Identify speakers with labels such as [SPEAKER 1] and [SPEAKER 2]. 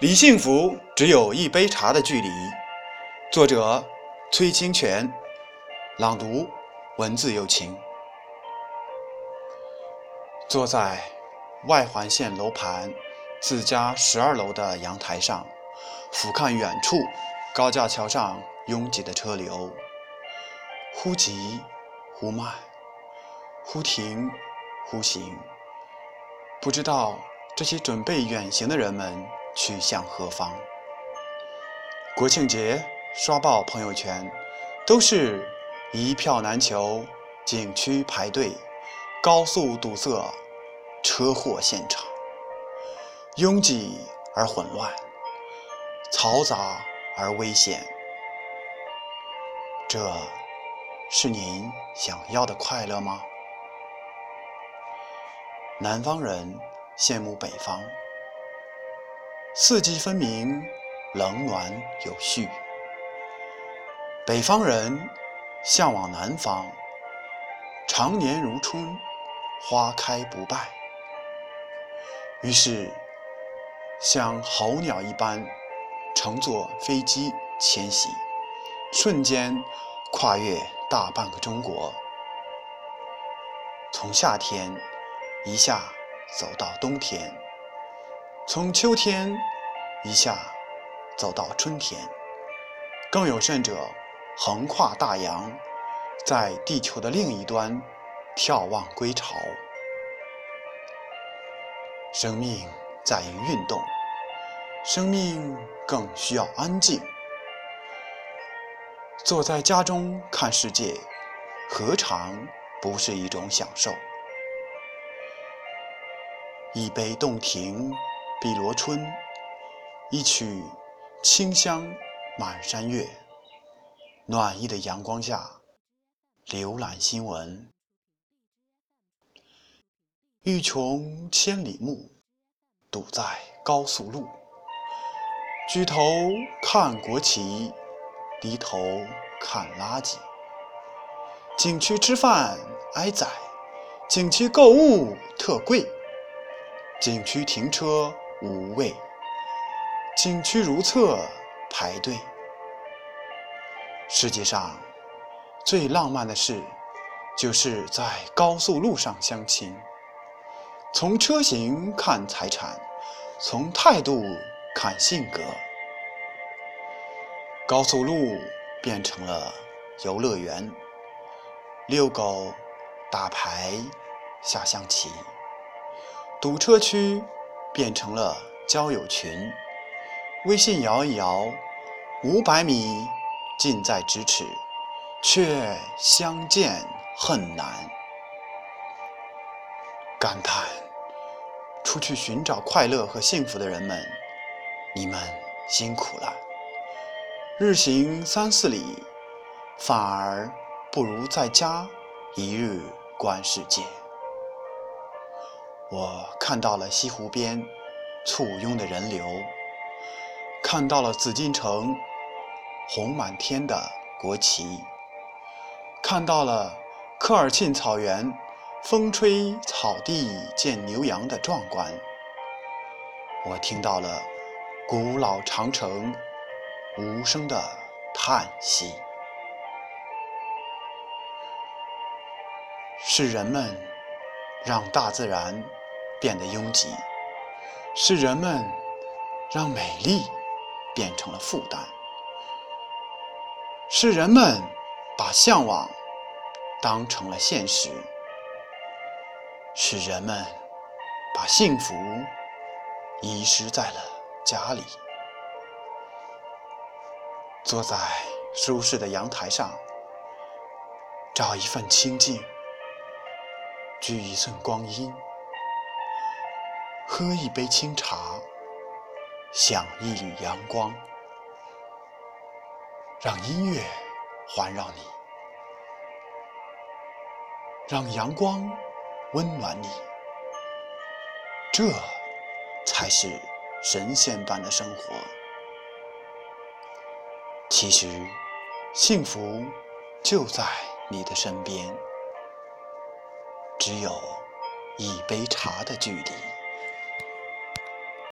[SPEAKER 1] 离幸福只有一杯茶的距离。作者：崔清泉，朗读：文字有情。坐在外环线楼盘自家十二楼的阳台上，俯瞰远处高架桥上拥挤的车流，忽急忽慢，忽停忽行，不知道这些准备远行的人们。去向何方？国庆节刷爆朋友圈，都是一票难求，景区排队，高速堵塞，车祸现场，拥挤而混乱，嘈杂而危险。这是您想要的快乐吗？南方人羡慕北方。四季分明，冷暖有序。北方人向往南方，常年如春，花开不败。于是，像候鸟一般，乘坐飞机迁徙，瞬间跨越大半个中国，从夏天一下走到冬天。从秋天一下走到春天，更有甚者，横跨大洋，在地球的另一端眺望归巢。生命在于运动，生命更需要安静。坐在家中看世界，何尝不是一种享受？一杯洞庭。碧螺春，一曲清香满山月。暖意的阳光下，浏览新闻。欲穷千里目，堵在高速路。举头看国旗，低头看垃圾。景区吃饭挨宰，景区购物特贵，景区停车。无畏，景区如厕排队。世界上最浪漫的事，就是在高速路上相亲。从车型看财产，从态度看性格。高速路变成了游乐园，遛狗、打牌、下象棋。堵车区。变成了交友群，微信摇一摇，五百米近在咫尺，却相见恨难。感叹出去寻找快乐和幸福的人们，你们辛苦了。日行三四里，反而不如在家一日观世界。我看到了西湖边簇拥的人流，看到了紫禁城红满天的国旗，看到了科尔沁草原风吹草地见牛羊的壮观。我听到了古老长城无声的叹息，是人们让大自然。变得拥挤，是人们让美丽变成了负担，是人们把向往当成了现实，是人们把幸福遗失在了家里。坐在舒适的阳台上，找一份清静，聚一寸光阴。喝一杯清茶，享一缕阳光，让音乐环绕你，让阳光温暖你，这才是神仙般的生活。其实，幸福就在你的身边，只有一杯茶的距离。